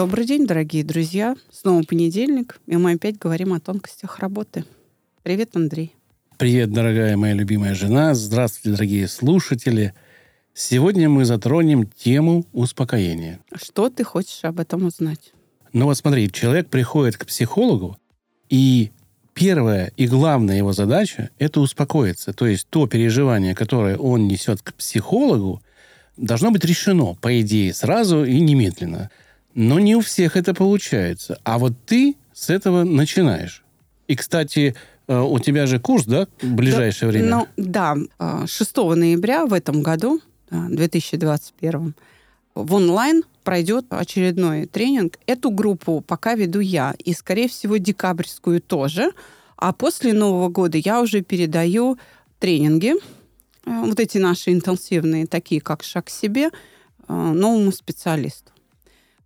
Добрый день, дорогие друзья. Снова понедельник, и мы опять говорим о тонкостях работы. Привет, Андрей. Привет, дорогая моя любимая жена. Здравствуйте, дорогие слушатели. Сегодня мы затронем тему успокоения. Что ты хочешь об этом узнать? Ну вот смотри, человек приходит к психологу, и первая и главная его задача – это успокоиться. То есть то переживание, которое он несет к психологу, должно быть решено, по идее, сразу и немедленно – но не у всех это получается. А вот ты с этого начинаешь. И, кстати, э, у тебя же курс, да, в ближайшее да, время? Ну, да, 6 э, ноября в этом году, 2021, в онлайн пройдет очередной тренинг. Эту группу пока веду я, и, скорее всего, декабрьскую тоже. А после Нового года я уже передаю тренинги, э, вот эти наши интенсивные, такие как «Шаг к себе», новому специалисту.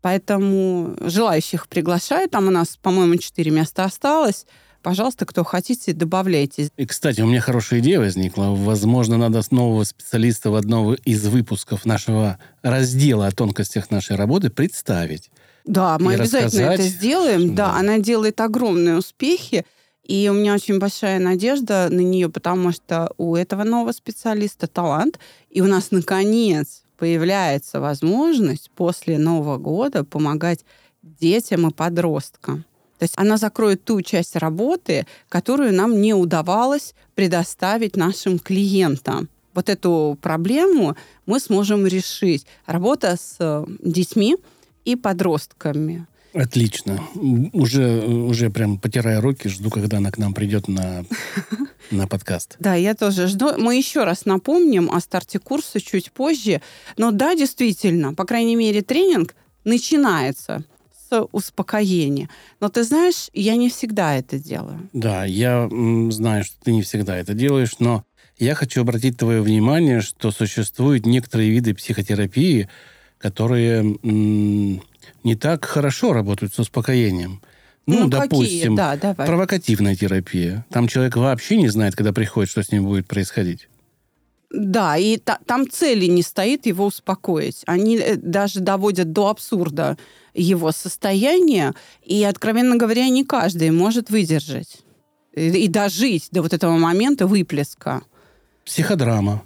Поэтому желающих приглашаю. Там у нас, по-моему, четыре места осталось. Пожалуйста, кто хотите, добавляйте. И, кстати, у меня хорошая идея возникла. Возможно, надо нового специалиста в одном из выпусков нашего раздела о тонкостях нашей работы представить. Да, мы обязательно это сделаем. Да. да, она делает огромные успехи. И у меня очень большая надежда на нее, потому что у этого нового специалиста талант. И у нас, наконец, появляется возможность после Нового года помогать детям и подросткам. То есть она закроет ту часть работы, которую нам не удавалось предоставить нашим клиентам. Вот эту проблему мы сможем решить. Работа с э, детьми и подростками. Отлично. Уже, уже прям потирая руки, жду, когда она к нам придет на, на подкаст. Да, я тоже жду. Мы еще раз напомним о старте курса чуть позже. Но да, действительно, по крайней мере, тренинг начинается с успокоения. Но ты знаешь, я не всегда это делаю. Да, я знаю, что ты не всегда это делаешь, но я хочу обратить твое внимание, что существуют некоторые виды психотерапии, которые не так хорошо работают с успокоением. Ну, ну допустим, Да, давай. провокативная терапия. Там человек вообще не знает, когда приходит, что с ним будет происходить. Да, и та, там цели не стоит его успокоить. Они э, даже доводят до абсурда его состояние, и, откровенно говоря, не каждый может выдержать и, и дожить до вот этого момента выплеска. Психодрама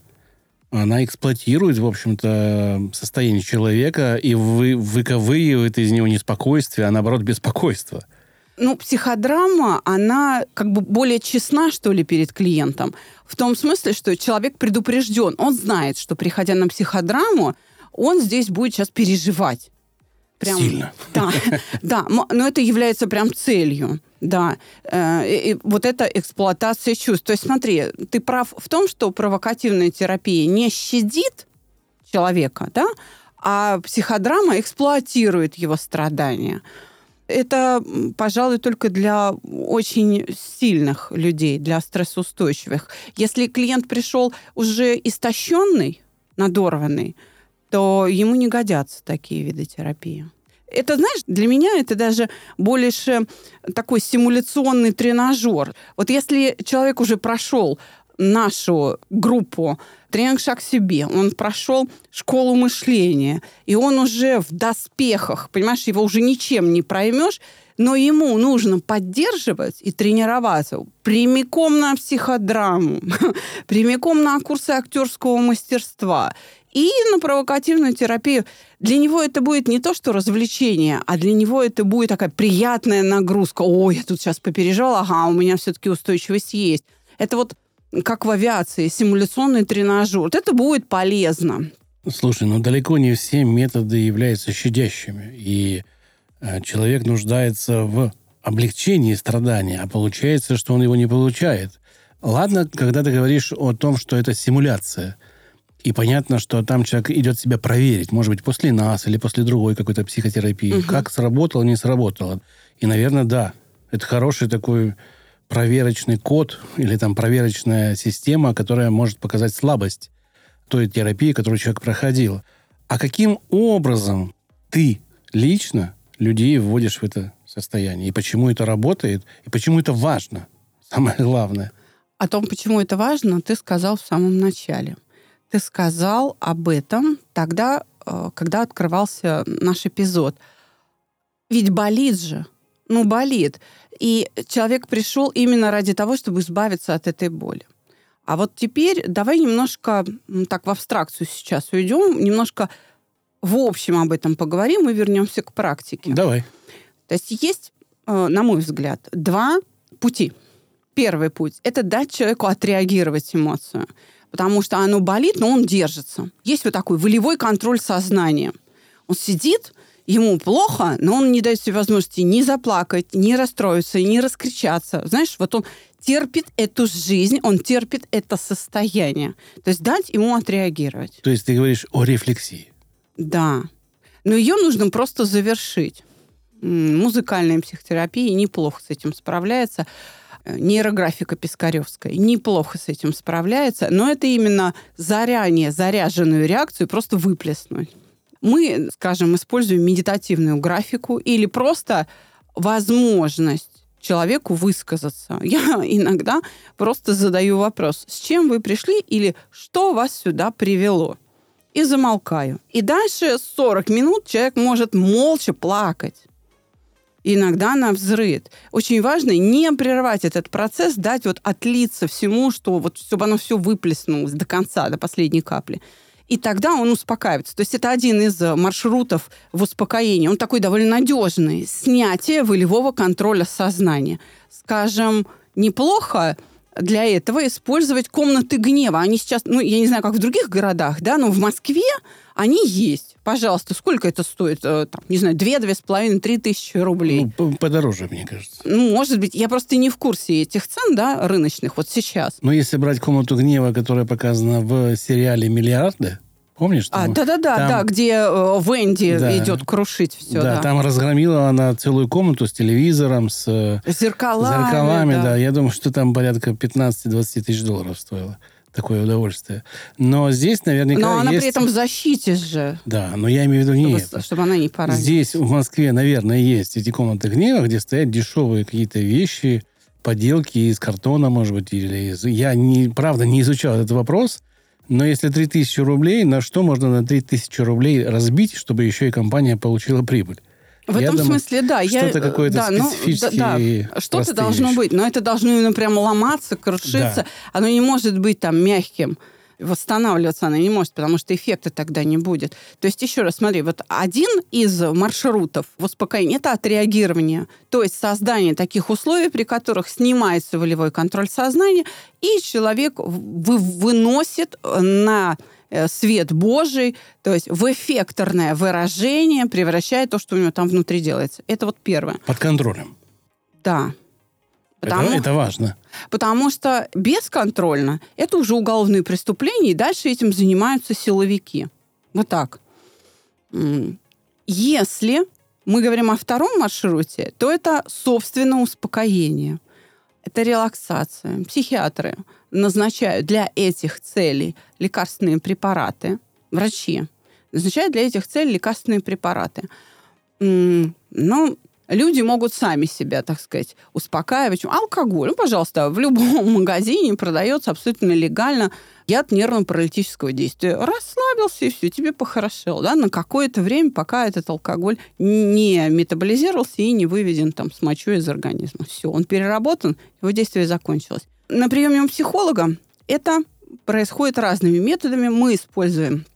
она эксплуатирует, в общем-то, состояние человека и вы, выковыривает из него не спокойствие, а наоборот беспокойство. Ну, психодрама, она как бы более честна, что ли, перед клиентом. В том смысле, что человек предупрежден. Он знает, что, приходя на психодраму, он здесь будет сейчас переживать. Прям, Сильно. Да, да, но это является прям целью. Да, э, и вот это эксплуатация чувств. То есть смотри, ты прав в том, что провокативная терапия не щадит человека, да, а психодрама эксплуатирует его страдания. Это, пожалуй, только для очень сильных людей, для стрессоустойчивых. Если клиент пришел уже истощенный, надорванный, то ему не годятся такие виды терапии. Это, знаешь, для меня это даже больше такой симуляционный тренажер. Вот если человек уже прошел нашу группу «Тренинг шаг себе», он прошел школу мышления, и он уже в доспехах, понимаешь, его уже ничем не проймешь, но ему нужно поддерживать и тренироваться прямиком на психодраму, прямиком на курсы актерского мастерства и на провокативную терапию. Для него это будет не то, что развлечение, а для него это будет такая приятная нагрузка. Ой, я тут сейчас попереживал, ага, у меня все-таки устойчивость есть. Это вот как в авиации, симуляционный тренажер. Вот это будет полезно. Слушай, ну далеко не все методы являются щадящими. И э, человек нуждается в облегчении страдания, а получается, что он его не получает. Ладно, когда ты говоришь о том, что это симуляция – и понятно, что там человек идет себя проверить, может быть, после нас или после другой какой-то психотерапии, угу. как сработало, не сработало. И, наверное, да, это хороший такой проверочный код или там проверочная система, которая может показать слабость той терапии, которую человек проходил. А каким образом ты лично людей вводишь в это состояние? И почему это работает? И почему это важно? Самое главное. О том, почему это важно, ты сказал в самом начале. Ты сказал об этом тогда, э, когда открывался наш эпизод. Ведь болит же. Ну, болит. И человек пришел именно ради того, чтобы избавиться от этой боли. А вот теперь давай немножко так в абстракцию сейчас уйдем, немножко в общем об этом поговорим и вернемся к практике. Давай. То есть есть, э, на мой взгляд, два пути. Первый путь – это дать человеку отреагировать эмоцию, потому что оно болит, но он держится. Есть вот такой волевой контроль сознания. Он сидит, ему плохо, но он не дает себе возможности ни заплакать, ни расстроиться, ни раскричаться. Знаешь, вот он терпит эту жизнь, он терпит это состояние. То есть дать ему отреагировать. То есть ты говоришь о рефлексии. Да. Но ее нужно просто завершить. Музыкальная психотерапия неплохо с этим справляется. Э, нейрографика Пискаревская неплохо с этим справляется, но это именно заранее заряженную реакцию просто выплеснуть. Мы, скажем, используем медитативную графику или просто возможность человеку высказаться. Я иногда просто задаю вопрос, с чем вы пришли или что вас сюда привело? И замолкаю. И дальше 40 минут человек может молча плакать. Иногда на взрыд. Очень важно не прервать этот процесс, дать вот отлиться всему, что вот, чтобы оно все выплеснулось до конца, до последней капли и тогда он успокаивается. То есть это один из э, маршрутов в успокоении. Он такой довольно надежный. Снятие волевого контроля сознания. Скажем, неплохо для этого использовать комнаты гнева. Они сейчас, ну, я не знаю, как в других городах, да, но в Москве они есть. Пожалуйста, сколько это стоит? Э, там, не знаю, две, две с половиной, три тысячи рублей. Ну, подороже, мне кажется. Ну, может быть. Я просто не в курсе этих цен, да, рыночных, вот сейчас. Но если брать комнату гнева, которая показана в сериале «Миллиарды», Помнишь? А, да-да-да, да, где э, Венди да, идет крушить все. Да, да, там разгромила она целую комнату с телевизором, с э, зеркалами. зеркалами да. да. Я думаю, что там порядка 15-20 тысяч долларов стоило такое удовольствие. Но здесь наверняка Но она есть... при этом в защите же. Да, но я имею в виду не чтобы, это. Чтобы она не поранилась. Здесь, в Москве, наверное, есть эти комнаты гнева, где стоят дешевые какие-то вещи, поделки из картона, может быть, или из... Я, не, правда, не изучал этот вопрос, но если 3000 рублей, на что можно на 3000 рублей разбить, чтобы еще и компания получила прибыль? В я этом думаю, смысле, да. Что-то какое-то да, специфическое. Ну, да, да. Что-то должно вещи. быть, но это должно именно прямо ломаться, крушиться. Да. Оно не может быть там мягким восстанавливаться она не может, потому что эффекта тогда не будет. То есть, еще раз, смотри, вот один из маршрутов в успокоении – это отреагирование, то есть создание таких условий, при которых снимается волевой контроль сознания, и человек вы, выносит на э, свет Божий, то есть в эффекторное выражение превращает то, что у него там внутри делается. Это вот первое. Под контролем. Да. Потому, это, это важно. Потому что бесконтрольно это уже уголовные преступления, и дальше этим занимаются силовики. Вот так. Если мы говорим о втором маршруте, то это, собственно, успокоение. Это релаксация. Психиатры назначают для этих целей лекарственные препараты. Врачи назначают для этих целей лекарственные препараты. Ну, люди могут сами себя, так сказать, успокаивать. Алкоголь, ну, пожалуйста, в любом магазине продается абсолютно легально яд нервно-паралитического действия. Расслабился, и все, тебе похорошело, да, на какое-то время, пока этот алкоголь не метаболизировался и не выведен там с мочой из организма. Все, он переработан, его действие закончилось. На приеме у психолога это происходит разными методами. Мы используем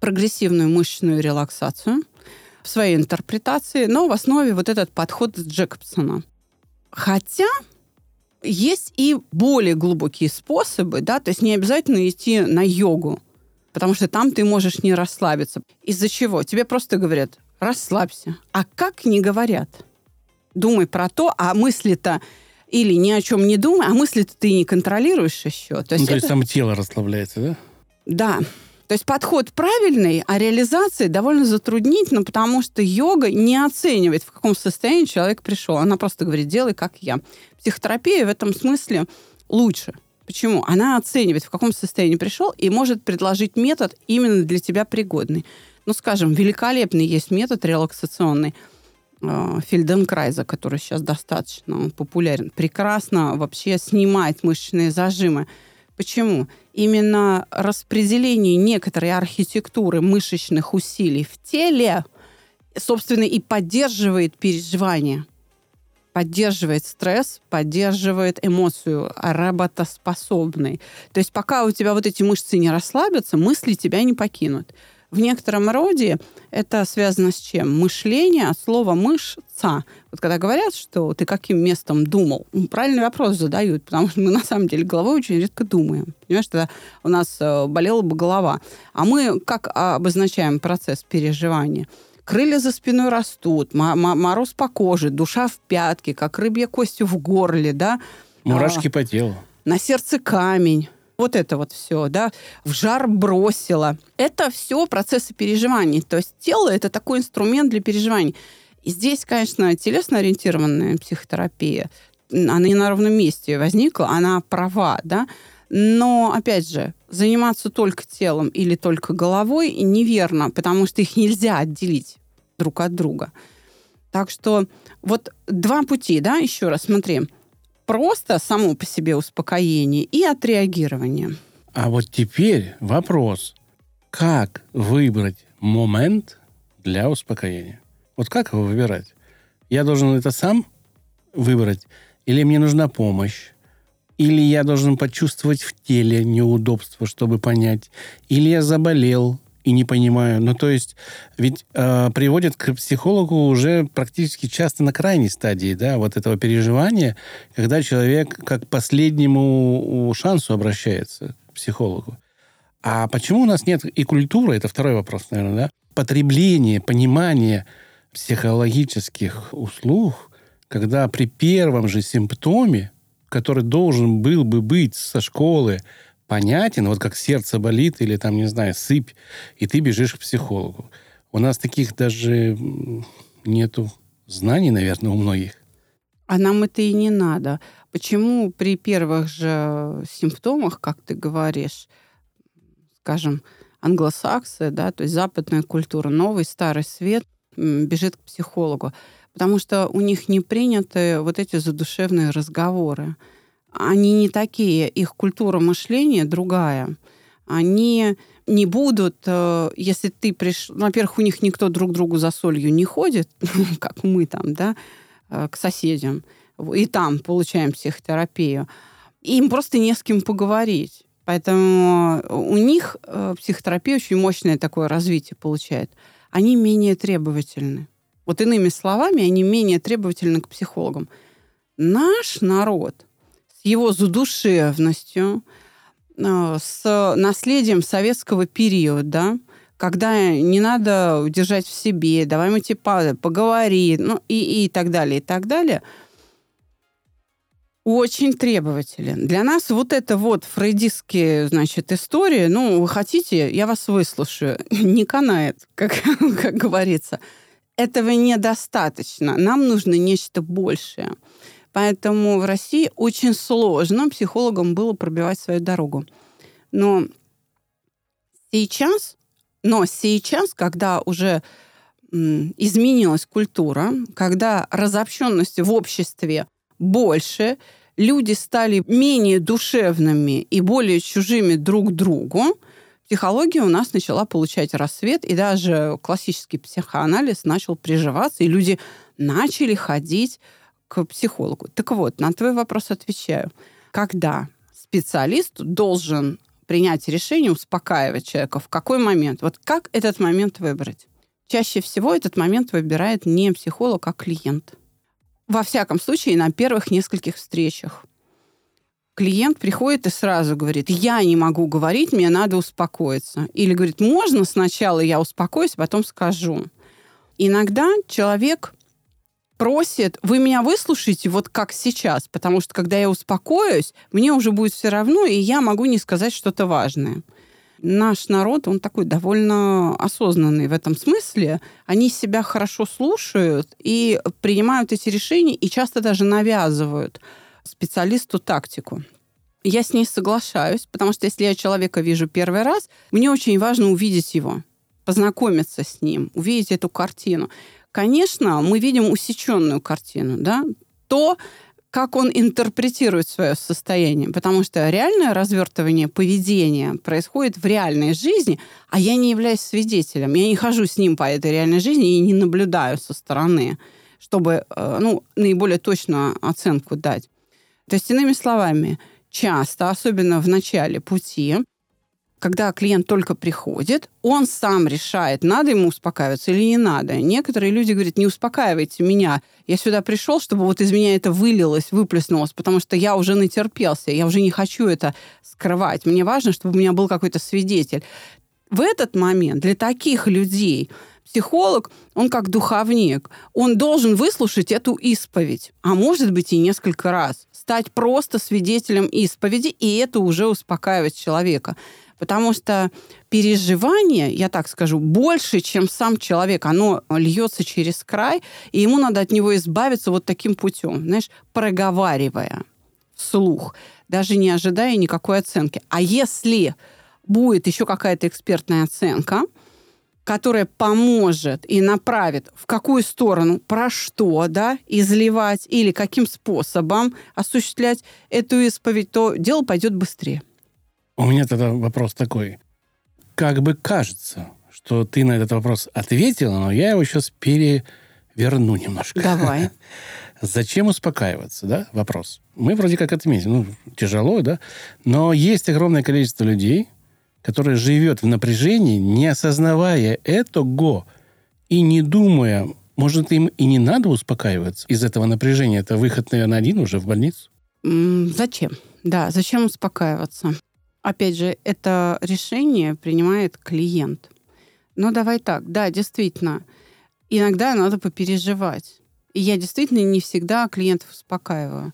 прогрессивную мышечную релаксацию – в своей интерпретации, но в основе вот этот подход Джекобсона. Хотя есть и более глубокие способы, да, то есть не обязательно идти на йогу, потому что там ты можешь не расслабиться. Из-за чего? Тебе просто говорят, расслабься. А как не говорят? Думай про то, а мысли-то или ни о чем не думай, а мысли-то ты не контролируешь еще. То есть, ну, то это... есть там тело расслабляется, да? Да. То есть подход правильный, а реализация довольно затруднительна, потому что йога не оценивает, в каком состоянии человек пришел. Она просто говорит, делай как я. Психотерапия в этом смысле лучше. Почему? Она оценивает, в каком состоянии пришел, и может предложить метод именно для тебя пригодный. Ну, скажем, великолепный есть метод релаксационный э, который сейчас достаточно популярен. Прекрасно вообще снимает мышечные зажимы. Почему? Именно распределение некоторой архитектуры мышечных усилий в теле, собственно, и поддерживает переживание – поддерживает стресс, поддерживает эмоцию работоспособной. То есть пока у тебя вот эти мышцы не расслабятся, мысли тебя не покинут. В некотором роде это связано с чем? Мышление от слова мышца. Вот когда говорят, что ты каким местом думал, ну, правильный вопрос задают, потому что мы на самом деле головой очень редко думаем. Понимаешь, тогда у нас э, болела бы голова. А мы как обозначаем процесс переживания? крылья за спиной растут, мороз по коже, душа в пятке, как рыбья кость в горле, да. Мурашки а, по телу. На сердце камень. Вот это вот все, да, в жар бросила. Это все процессы переживаний. То есть тело – это такой инструмент для переживаний. И здесь, конечно, телесно-ориентированная психотерапия, она не на ровном месте возникла, она права, да, но, опять же, заниматься только телом или только головой неверно, потому что их нельзя отделить друг от друга. Так что вот два пути, да, еще раз смотри. Просто само по себе успокоение и отреагирование. А вот теперь вопрос. Как выбрать момент для успокоения? Вот как его выбирать? Я должен это сам выбрать? Или мне нужна помощь? Или я должен почувствовать в теле неудобство, чтобы понять. Или я заболел и не понимаю. Ну, то есть, ведь э, приводят к психологу уже практически часто на крайней стадии, да, вот этого переживания, когда человек как последнему шансу обращается к психологу. А почему у нас нет и культуры, это второй вопрос, наверное, да, потребление, понимание психологических услуг, когда при первом же симптоме который должен был бы быть со школы понятен, вот как сердце болит или там, не знаю, сыпь, и ты бежишь к психологу. У нас таких даже нету знаний, наверное, у многих. А нам это и не надо. Почему при первых же симптомах, как ты говоришь, скажем, англосаксы, да, то есть западная культура, новый старый свет бежит к психологу? потому что у них не приняты вот эти задушевные разговоры. Они не такие, их культура мышления другая. Они не будут, э, если ты пришел... Во-первых, у них никто друг другу за солью не ходит, как мы там, да, э, к соседям. И там получаем психотерапию. Им просто не с кем поговорить. Поэтому у них э, психотерапия очень мощное такое развитие получает. Они менее требовательны. Вот иными словами, они менее требовательны к психологам. Наш народ его задушевностью, э, с наследием советского периода, когда не надо держать в себе, давай мы типа поговори, ну и, и так далее, и так далее, очень требователен. Для нас вот это вот фрейдистские, значит, истории, ну, вы хотите, я вас выслушаю, не канает, как, как говорится этого недостаточно. Нам нужно нечто большее. Поэтому в России очень сложно психологам было пробивать свою дорогу. Но сейчас, но сейчас, когда уже изменилась культура, когда разобщенности в обществе больше, люди стали менее душевными и более чужими друг другу, психология у нас начала получать рассвет, и даже классический психоанализ начал приживаться, и люди начали ходить к психологу. Так вот, на твой вопрос отвечаю. Когда специалист должен принять решение, успокаивать человека, в какой момент? Вот как этот момент выбрать? Чаще всего этот момент выбирает не психолог, а клиент. Во всяком случае, на первых нескольких встречах клиент приходит и сразу говорит, я не могу говорить, мне надо успокоиться. Или говорит, можно сначала я успокоюсь, потом скажу. Иногда человек просит, вы меня выслушаете вот как сейчас, потому что когда я успокоюсь, мне уже будет все равно, и я могу не сказать что-то важное. наш народ, он такой довольно осознанный в этом смысле. Они себя хорошо слушают и принимают эти решения, и часто даже навязывают специалисту тактику. Я с ней соглашаюсь, потому что если я человека вижу первый раз, мне очень важно увидеть его, познакомиться с ним, увидеть эту картину. Конечно, мы видим усеченную картину, да, то, как он интерпретирует свое состояние. Потому что реальное развертывание поведения происходит в реальной жизни, а я не являюсь свидетелем. Я не хожу с ним по этой реальной жизни и не наблюдаю со стороны, чтобы э, ну, наиболее точную оценку дать. То есть, иными словами, часто, особенно в начале пути, когда клиент только приходит, он сам решает, надо ему успокаиваться или не надо. Некоторые люди говорят, не успокаивайте меня, я сюда пришел, чтобы вот из меня это вылилось, выплеснулось, потому что я уже натерпелся, я уже не хочу это скрывать. Мне важно, чтобы у меня был какой-то свидетель. В этот момент для таких людей психолог, он как духовник, он должен выслушать эту исповедь, а может быть и несколько раз, стать просто свидетелем исповеди, и это уже успокаивает человека. Потому что переживание, я так скажу, больше, чем сам человек. Оно льется через край, и ему надо от него избавиться вот таким путем, знаешь, проговаривая вслух, даже не ожидая никакой оценки. А если будет еще какая-то экспертная оценка, которая поможет и направит, в какую сторону, про что, да, изливать или каким способом осуществлять эту исповедь, то дело пойдет быстрее. У меня тогда вопрос такой. Как бы кажется, что ты на этот вопрос ответила, но я его сейчас переверну немножко. Давай. Зачем успокаиваться, да? Вопрос. Мы вроде как отметим, ну, тяжело, да? Но есть огромное количество людей, которые живет в напряжении, не осознавая этого и не думая, может, им и не надо успокаиваться из этого напряжения. Это выход, наверное, один уже в больницу? Зачем? Да, зачем успокаиваться? Опять же, это решение принимает клиент. Но давай так, да, действительно, иногда надо попереживать. И я действительно не всегда клиентов успокаиваю.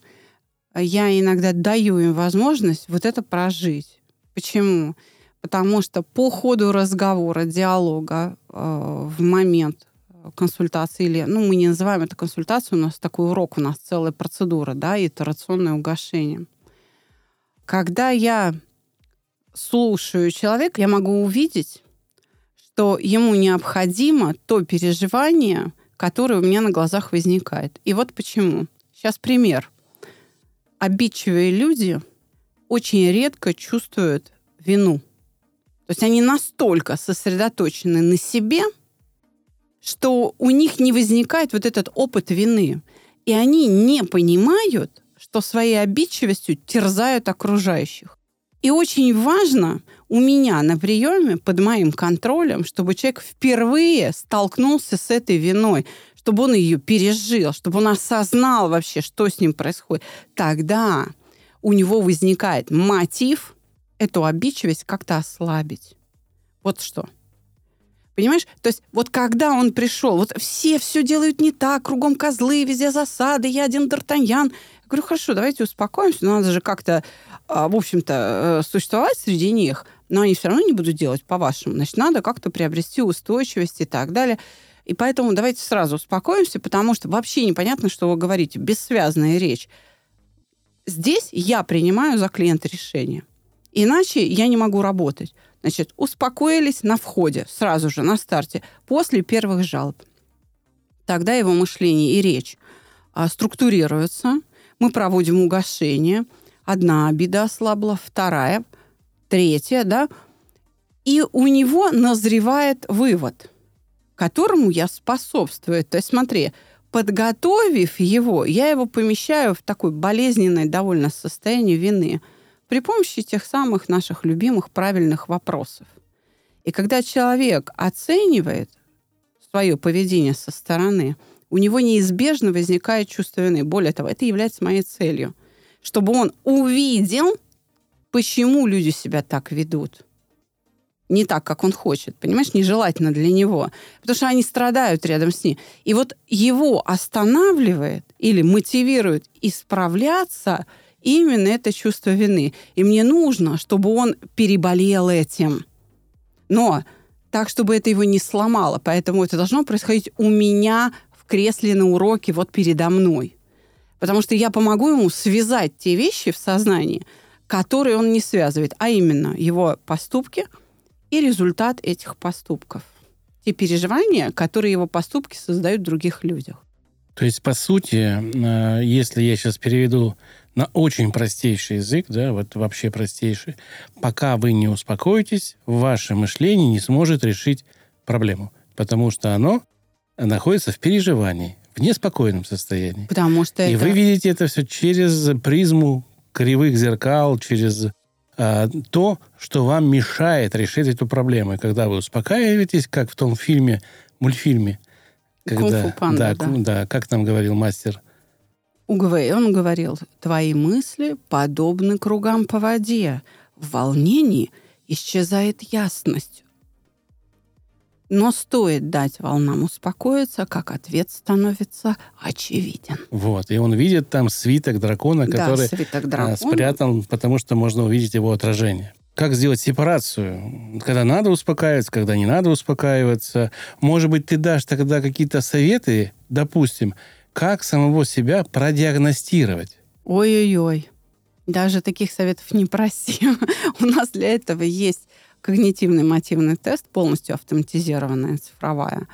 Я иногда даю им возможность вот это прожить. Почему? Потому что по ходу разговора, диалога э, в момент консультации или, ну, мы не называем это консультацией, у нас такой урок, у нас целая процедура, да, итерационное угошение. Когда я слушаю человека, я могу увидеть, что ему необходимо то переживание, которое у меня на глазах возникает. И вот почему. Сейчас пример. Обидчивые люди очень редко чувствуют вину. То есть они настолько сосредоточены на себе, что у них не возникает вот этот опыт вины. И они не понимают, что своей обидчивостью терзают окружающих. И очень важно у меня на приеме под моим контролем, чтобы человек впервые столкнулся с этой виной, чтобы он ее пережил, чтобы он осознал вообще, что с ним происходит. Тогда у него возникает мотив эту обидчивость как-то ослабить. Вот что. Понимаешь? То есть вот когда он пришел, вот все все делают не так, кругом козлы, везде засады, я один Д'Артаньян. Говорю, хорошо, давайте успокоимся, надо же как-то а, в общем-то, э, существовать среди них, но они все равно не будут делать по-вашему. Значит, надо как-то приобрести устойчивость и так далее. И поэтому давайте сразу успокоимся, потому что вообще непонятно, что вы говорите. Бессвязная речь. Здесь я принимаю за клиента решение. Иначе я не могу работать. Значит, успокоились на входе, сразу же, на старте, после первых жалоб. Тогда его мышление и речь а, структурируются, мы проводим угошение – одна обида ослабла, вторая, третья, да, и у него назревает вывод, которому я способствую. То есть смотри, подготовив его, я его помещаю в такое болезненное довольно состояние вины при помощи тех самых наших любимых правильных вопросов. И когда человек оценивает свое поведение со стороны, у него неизбежно возникает чувство вины. Более того, это является моей целью – чтобы он увидел, почему люди себя так ведут. Не так, как он хочет, понимаешь, нежелательно для него. Потому что они страдают рядом с ним. И вот его останавливает или мотивирует исправляться именно это чувство вины. И мне нужно, чтобы он переболел этим. Но так, чтобы это его не сломало. Поэтому это должно происходить у меня кресле на уроке вот передо мной. Потому что я помогу ему связать те вещи в сознании, которые он не связывает, а именно его поступки и результат этих поступков. Те переживания, которые его поступки создают в других людях. То есть, по сути, э, если я сейчас переведу на очень простейший язык, да, вот вообще простейший, пока вы не успокоитесь, ваше мышление не сможет решить проблему, потому что оно находится в переживании, в неспокойном состоянии. Потому что И это... вы видите это все через призму кривых зеркал, через а, то, что вам мешает решить эту проблему. И когда вы успокаиваетесь, как в том фильме, мультфильме, когда, «Кунг-фу панда», да, да. да, как нам говорил мастер Угвей, он говорил, твои мысли подобны кругам по воде. В волнении исчезает ясность. Но стоит дать волнам успокоиться, как ответ становится очевиден. Вот, и он видит там свиток дракона, который да, свиток а, дракона. спрятан, потому что можно увидеть его отражение. Как сделать сепарацию? Когда надо успокаиваться, когда не надо успокаиваться. Может быть, ты дашь тогда какие-то советы, допустим, как самого себя продиагностировать? Ой-ой-ой. Даже таких советов не проси. У нас для этого есть когнитивный мотивный тест, полностью автоматизированная цифровая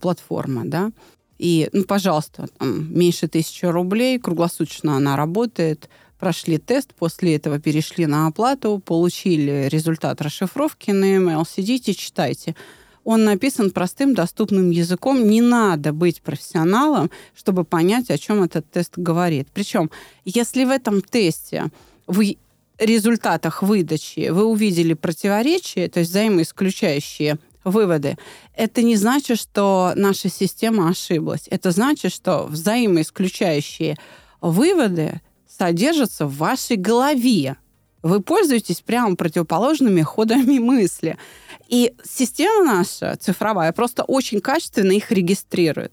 платформа, да. И, ну, пожалуйста, там, меньше тысячи рублей, круглосуточно она работает. Прошли тест, после этого перешли на оплату, получили результат расшифровки на email, сидите, читайте. Он написан простым, доступным языком. Не надо быть профессионалом, чтобы понять, о чем этот тест говорит. Причем, если в этом тесте вы результатах выдачи вы увидели противоречия, то есть взаимоисключающие выводы, это не значит, что наша система ошиблась. Это значит, что взаимоисключающие выводы содержатся в вашей голове. Вы пользуетесь прямо противоположными ходами мысли. И система наша цифровая просто очень качественно их регистрирует.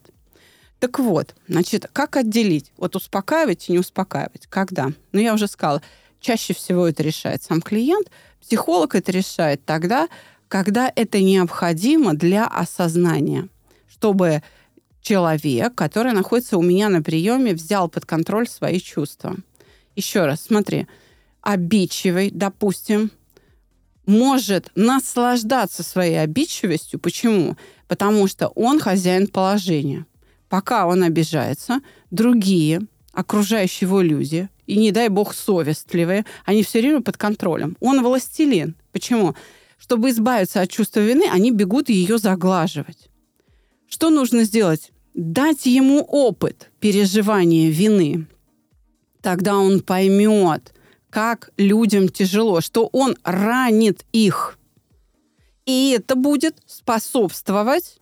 Так вот, значит, как отделить? Вот успокаивать и не успокаивать. Когда? Ну, я уже сказала, чаще всего это решает сам клиент. Психолог это решает тогда, когда это необходимо для осознания, чтобы человек, который находится у меня на приеме, взял под контроль свои чувства. Еще раз, смотри, обидчивый, допустим, может наслаждаться своей обидчивостью. Почему? Потому что он хозяин положения. Пока он обижается, другие, окружающие его люди, и, не дай бог, совестливые, они все время под контролем. Он властелин. Почему? Чтобы избавиться от чувства вины, они бегут ее заглаживать. Что нужно сделать? Дать ему опыт переживания вины. Тогда он поймет, как людям тяжело, что он ранит их. И это будет способствовать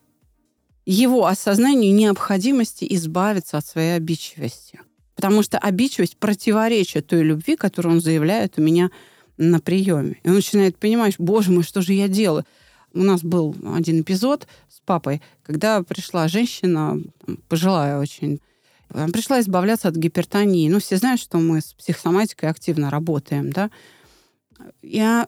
его осознанию необходимости избавиться от своей обидчивости. Потому что обидчивость противоречит той любви, которую он заявляет у меня на приеме. И он начинает понимать, боже мой, что же я делаю? У нас был один эпизод с папой, когда пришла женщина, пожилая очень, пришла избавляться от гипертонии. Ну, все знают, что мы с психосоматикой активно работаем, да. Я,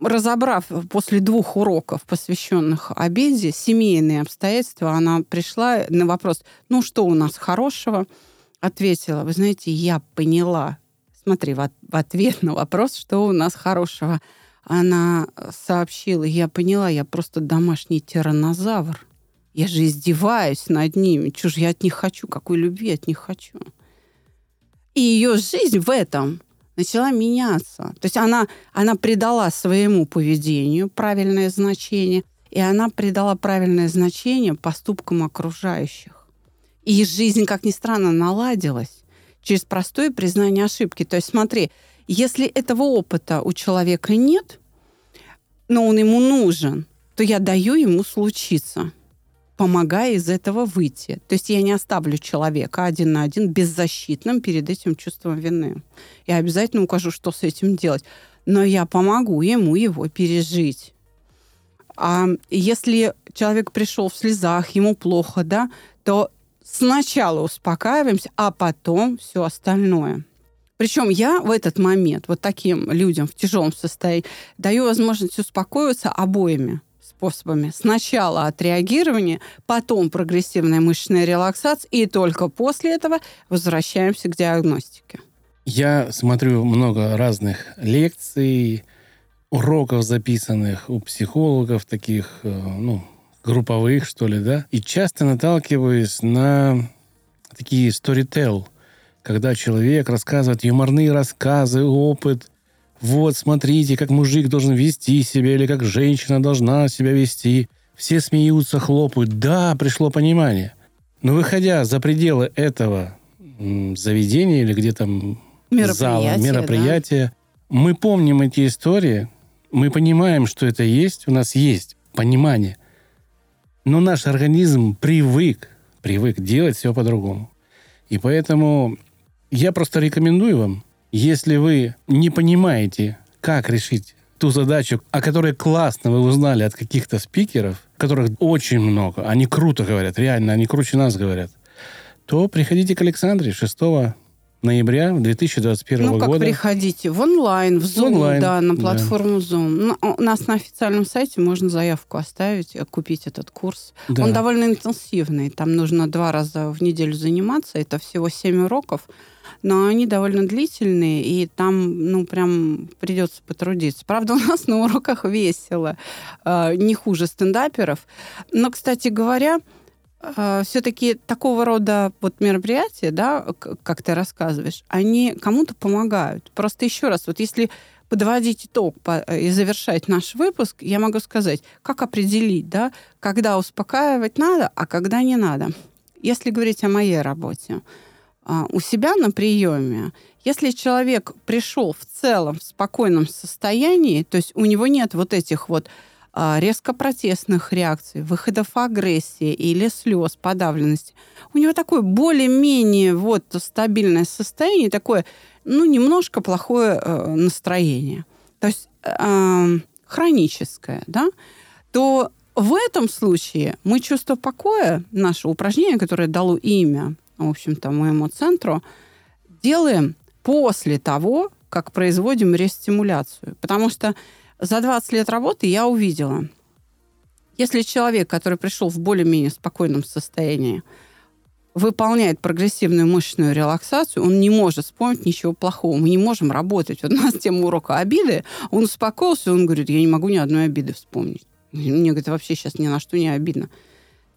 разобрав после двух уроков, посвященных обеде, семейные обстоятельства, она пришла на вопрос, ну, что у нас хорошего, ответила, вы знаете, я поняла, смотри, в, в ответ на вопрос, что у нас хорошего, она сообщила, я поняла, я просто домашний тираннозавр. Я же издеваюсь над ними. Чего же я от них хочу? Какой любви от них хочу? И ее жизнь в этом начала меняться. То есть она, она придала своему поведению правильное значение, и она придала правильное значение поступкам окружающих. И жизнь, как ни странно, наладилась через простое признание ошибки. То есть смотри, если этого опыта у человека нет, но он ему нужен, то я даю ему случиться помогая из этого выйти. То есть я не оставлю человека один на один беззащитным перед этим чувством вины. Я обязательно укажу, что с этим делать. Но я помогу ему его пережить. А если человек пришел в слезах, ему плохо, да, то сначала успокаиваемся, а потом все остальное. Причем я в этот момент вот таким людям в тяжелом состоянии даю возможность успокоиться обоими способами. Сначала отреагирование, потом прогрессивная мышечная релаксация, и только после этого возвращаемся к диагностике. Я смотрю много разных лекций, уроков записанных у психологов, таких, э, ну, групповых, что ли, да, и часто наталкиваюсь на такие storytell, когда человек рассказывает юморные рассказы, опыт. Вот, смотрите, как мужик должен вести себя, или как женщина должна себя вести. Все смеются, хлопают. Да, пришло понимание. Но выходя за пределы этого заведения или где там зала, мероприятия, да. мы помним эти истории, мы понимаем, что это есть, у нас есть понимание. Но наш организм привык, привык делать все по-другому. И поэтому я просто рекомендую вам, если вы не понимаете, как решить ту задачу, о которой классно вы узнали от каких-то спикеров, которых очень много, они круто говорят, реально, они круче нас говорят, то приходите к Александре 6 ноября 2021 ну, года. Ну, как приходите? В онлайн, в Zoom, онлайн, да, на платформу да. Zoom. У нас на официальном сайте можно заявку оставить, купить этот курс. Да. Он довольно интенсивный. Там нужно два раза в неделю заниматься. Это всего семь уроков. Но они довольно длительные, и там, ну, прям придется потрудиться. Правда, у нас на уроках весело. А, не хуже стендаперов. Но, кстати говоря, а, все-таки такого рода вот мероприятия, да, как ты рассказываешь, они кому-то помогают. Просто еще раз, вот если подводить итог э, и завершать наш выпуск, я могу сказать, как определить, да, когда успокаивать надо, а когда не надо. Если говорить о моей работе, а, у себя на приеме, если человек пришел в целом в спокойном состоянии, то есть у него нет вот этих вот а, резко протестных реакций, выходов агрессии или слез, подавленности. У него такое более-менее вот стабильное состояние, такое, ну, немножко плохое э, настроение. То есть э, хроническое, да, то в этом случае мы чувство покоя, наше упражнение, которое дало имя, в общем-то, моему центру, делаем после того, как производим рестимуляцию. Потому что за 20 лет работы я увидела, если человек, который пришел в более-менее спокойном состоянии, выполняет прогрессивную мышечную релаксацию, он не может вспомнить ничего плохого. Мы не можем работать. Вот у нас тема урока обиды. Он успокоился, он говорит, я не могу ни одной обиды вспомнить. Мне, говорит, вообще сейчас ни на что не обидно.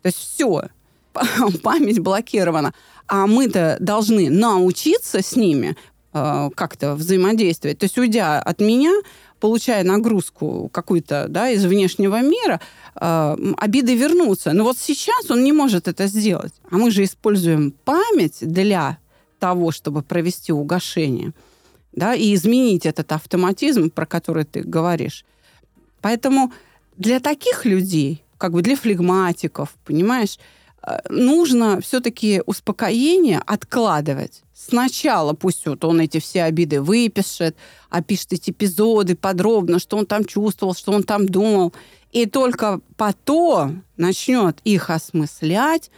То есть все, память блокирована. А мы-то должны научиться с ними э, как-то взаимодействовать. То есть, уйдя от меня, получая нагрузку какую-то да, из внешнего мира, э, обиды вернутся. Но вот сейчас он не может это сделать. А мы же используем память для того, чтобы провести угошение да, и изменить этот автоматизм, про который ты говоришь. Поэтому для таких людей, как бы для флегматиков, понимаешь, нужно все-таки успокоение откладывать. Сначала пусть вот он эти все обиды выпишет, опишет эти эпизоды подробно, что он там чувствовал, что он там думал. И только потом начнет их осмыслять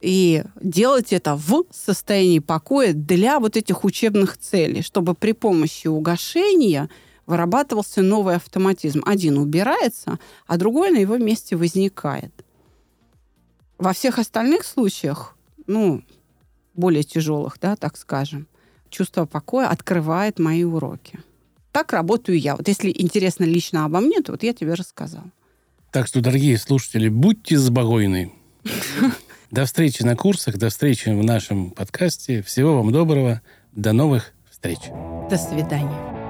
и делать это в состоянии покоя для вот этих учебных целей, чтобы при помощи угошения вырабатывался новый автоматизм. Один убирается, а другой на его месте возникает. Во всех остальных случаях, ну, более тяжелых, да, так скажем, чувство покоя открывает мои уроки. Так работаю я. Вот если интересно лично обо мне, то вот я тебе рассказал. Так что, дорогие слушатели, будьте спокойны. До встречи на курсах, до встречи в нашем подкасте. Всего вам доброго. До новых встреч. До свидания.